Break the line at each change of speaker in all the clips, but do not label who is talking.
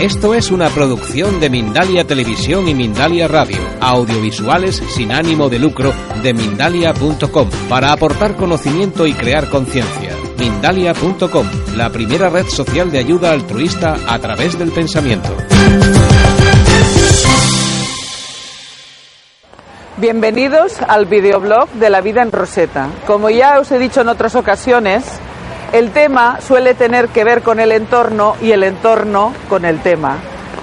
Esto es una producción de Mindalia Televisión y Mindalia Radio, audiovisuales sin ánimo de lucro de mindalia.com, para aportar conocimiento y crear conciencia. Mindalia.com, la primera red social de ayuda altruista a través del pensamiento.
Bienvenidos al videoblog de la vida en Roseta. Como ya os he dicho en otras ocasiones, el tema suele tener que ver con el entorno y el entorno con el tema.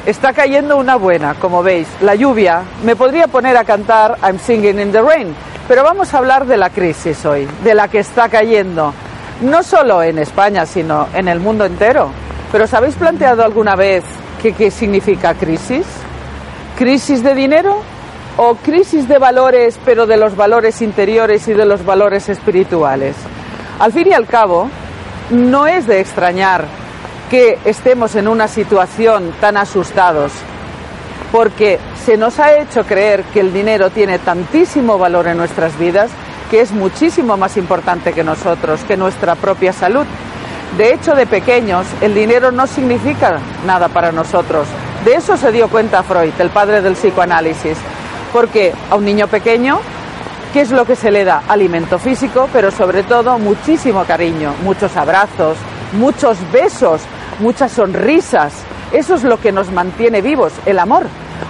Está cayendo una buena, como veis, la lluvia. Me podría poner a cantar I'm Singing in the Rain, pero vamos a hablar de la crisis hoy, de la que está cayendo, no solo en España, sino en el mundo entero. Pero ¿os habéis planteado alguna vez qué, qué significa crisis? ¿Crisis de dinero? ¿O crisis de valores, pero de los valores interiores y de los valores espirituales? Al fin y al cabo, no es de extrañar que estemos en una situación tan asustados, porque se nos ha hecho creer que el dinero tiene tantísimo valor en nuestras vidas que es muchísimo más importante que nosotros, que nuestra propia salud. De hecho, de pequeños, el dinero no significa nada para nosotros. De eso se dio cuenta Freud, el padre del psicoanálisis, porque a un niño pequeño ¿Qué es lo que se le da? Alimento físico, pero sobre todo muchísimo cariño, muchos abrazos, muchos besos, muchas sonrisas. Eso es lo que nos mantiene vivos, el amor.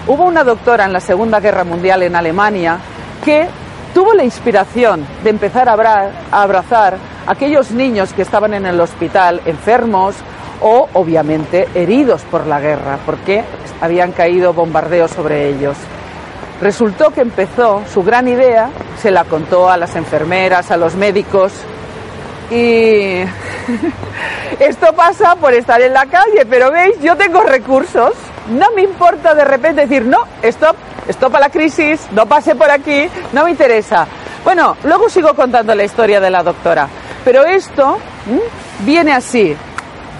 Hubo una doctora en la Segunda Guerra Mundial en Alemania que tuvo la inspiración de empezar a abrazar a aquellos niños que estaban en el hospital enfermos o obviamente heridos por la guerra, porque habían caído bombardeos sobre ellos. Resultó que empezó su gran idea, se la contó a las enfermeras, a los médicos y esto pasa por estar en la calle, pero veis, yo tengo recursos, no me importa de repente decir, no, stop, stop a la crisis, no pase por aquí, no me interesa. Bueno, luego sigo contando la historia de la doctora, pero esto viene así,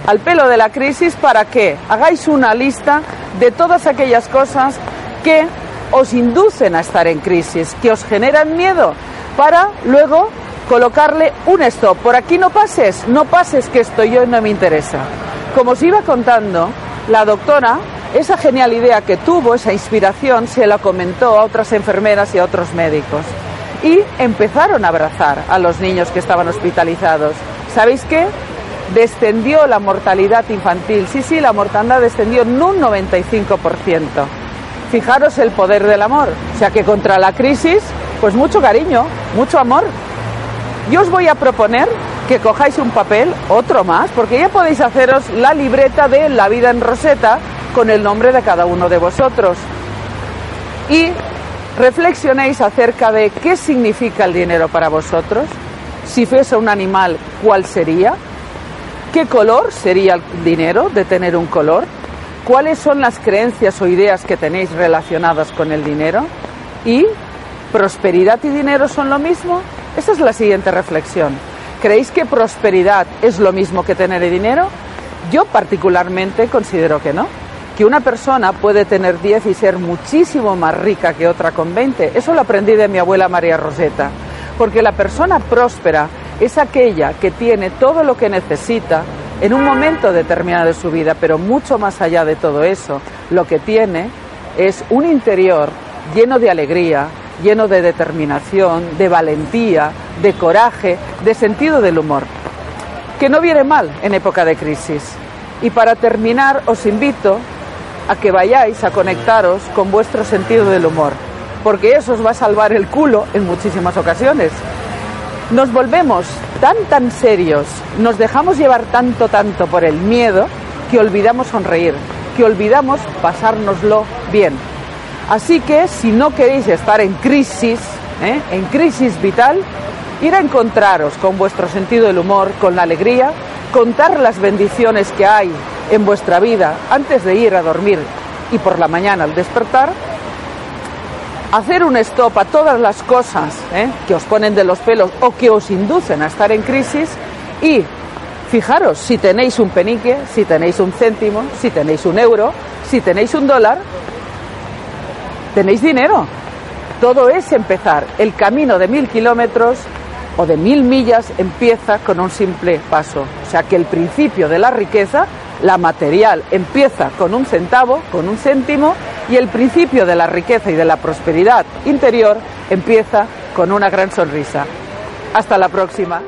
al pelo de la crisis, para que hagáis una lista de todas aquellas cosas que os inducen a estar en crisis, que os generan miedo, para luego colocarle un stop. Por aquí no pases, no pases que estoy yo y no me interesa. Como os iba contando, la doctora, esa genial idea que tuvo, esa inspiración, se la comentó a otras enfermeras y a otros médicos. Y empezaron a abrazar a los niños que estaban hospitalizados. ¿Sabéis qué? Descendió la mortalidad infantil. Sí, sí, la mortandad descendió en un 95%. Fijaros el poder del amor. O sea que contra la crisis, pues mucho cariño, mucho amor. Yo os voy a proponer que cojáis un papel, otro más, porque ya podéis haceros la libreta de La vida en Roseta con el nombre de cada uno de vosotros. Y reflexionéis acerca de qué significa el dinero para vosotros. Si fuese un animal, ¿cuál sería? ¿Qué color sería el dinero de tener un color? Cuáles son las creencias o ideas que tenéis relacionadas con el dinero y prosperidad y dinero son lo mismo. Esa es la siguiente reflexión. ¿Creéis que prosperidad es lo mismo que tener dinero? Yo particularmente considero que no. Que una persona puede tener 10 y ser muchísimo más rica que otra con 20. Eso lo aprendí de mi abuela María Roseta. Porque la persona próspera es aquella que tiene todo lo que necesita en un momento determinado de su vida, pero mucho más allá de todo eso, lo que tiene es un interior lleno de alegría, lleno de determinación, de valentía, de coraje, de sentido del humor, que no viene mal en época de crisis. Y para terminar, os invito a que vayáis a conectaros con vuestro sentido del humor, porque eso os va a salvar el culo en muchísimas ocasiones. Nos volvemos tan, tan serios, nos dejamos llevar tanto, tanto por el miedo, que olvidamos sonreír, que olvidamos pasárnoslo bien. Así que si no queréis estar en crisis, ¿eh? en crisis vital, ir a encontraros con vuestro sentido del humor, con la alegría, contar las bendiciones que hay en vuestra vida antes de ir a dormir y por la mañana al despertar, hacer un stop a todas las cosas ¿eh? que os ponen de los pelos o que os inducen a estar en crisis y fijaros, si tenéis un penique, si tenéis un céntimo, si tenéis un euro, si tenéis un dólar, tenéis dinero. Todo es empezar. El camino de mil kilómetros o de mil millas empieza con un simple paso. O sea que el principio de la riqueza la material, empieza con un centavo, con un céntimo, y el principio de la riqueza y de la prosperidad interior empieza con una gran sonrisa. Hasta la próxima.